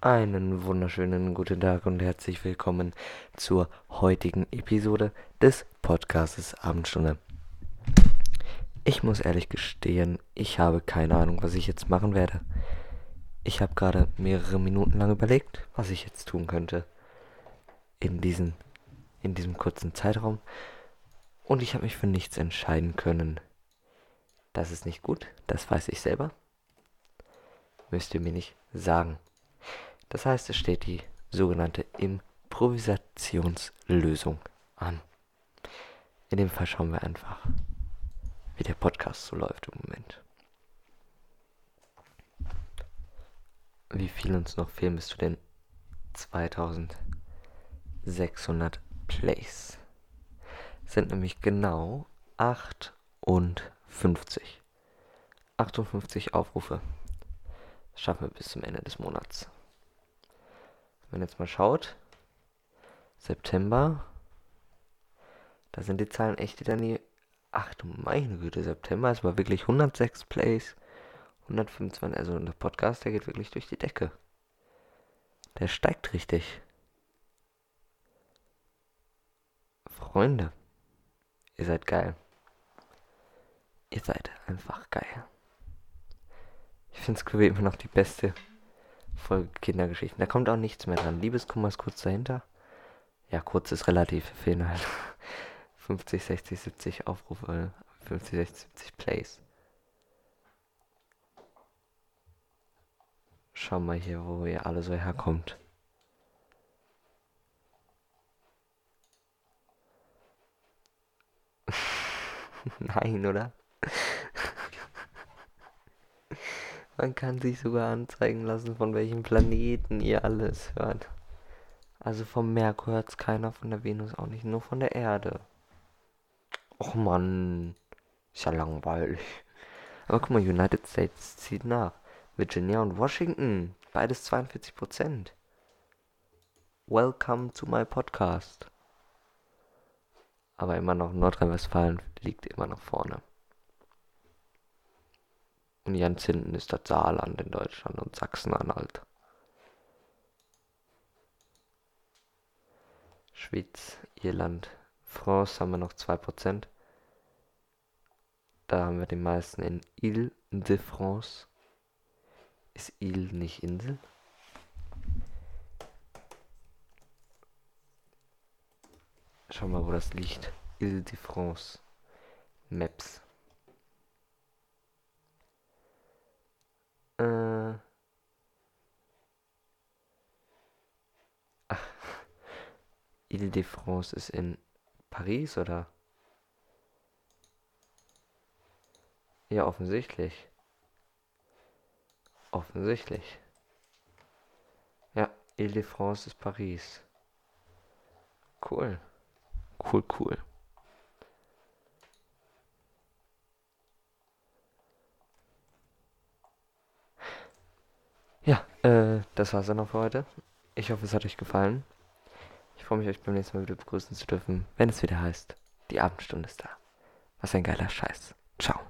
Einen wunderschönen guten Tag und herzlich willkommen zur heutigen Episode des Podcastes Abendstunde. Ich muss ehrlich gestehen, ich habe keine Ahnung, was ich jetzt machen werde. Ich habe gerade mehrere Minuten lang überlegt, was ich jetzt tun könnte in, diesen, in diesem kurzen Zeitraum und ich habe mich für nichts entscheiden können. Das ist nicht gut, das weiß ich selber. Müsst ihr mir nicht sagen. Das heißt, es steht die sogenannte Improvisationslösung an. In dem Fall schauen wir einfach, wie der Podcast so läuft im Moment. Wie viel uns noch fehlen bis zu den 2600 Plays. Sind nämlich genau 58. 58 Aufrufe. Das schaffen wir bis zum Ende des Monats. Wenn man jetzt mal schaut, September, da sind die Zahlen echt wieder nie. Ach du meine Güte, September ist mal wirklich 106 Plays, 125, also der Podcast, der geht wirklich durch die Decke. Der steigt richtig. Freunde, ihr seid geil. Ihr seid einfach geil. Ich finde es immer noch die beste Folge Kindergeschichten. Da kommt auch nichts mehr dran. Liebeskummer ist kurz dahinter. Ja, kurz ist relativ. Fehlen halt 50, 60, 70 Aufrufe. 50, 60, 70 Plays. Schau mal hier, wo ihr alle so herkommt. Nein, oder? Man kann sich sogar anzeigen lassen, von welchem Planeten ihr alles hört. Also vom Merkur hört es keiner, von der Venus auch nicht, nur von der Erde. Och man, ist ja langweilig. Aber guck mal, United States zieht nach. Virginia und Washington, beides 42 Prozent. Welcome to my podcast. Aber immer noch Nordrhein-Westfalen liegt immer noch vorne. Und ganz hinten ist das Saarland in Deutschland und Sachsen-Anhalt. Schweiz, Irland, France haben wir noch 2%. Da haben wir die meisten in Ile-de-France. Ist Ile nicht Insel? Schau mal, wo das liegt. Ile-de-France. Maps. Ile-de-France ist in Paris, oder? Ja, offensichtlich. Offensichtlich. Ja, Ile-de-France ist Paris. Cool. Cool, cool. Ja, äh, das war's dann auch für heute. Ich hoffe, es hat euch gefallen. Ich freue mich, euch beim nächsten Mal wieder begrüßen zu dürfen, wenn es wieder heißt, die Abendstunde ist da. Was ein geiler Scheiß. Ciao.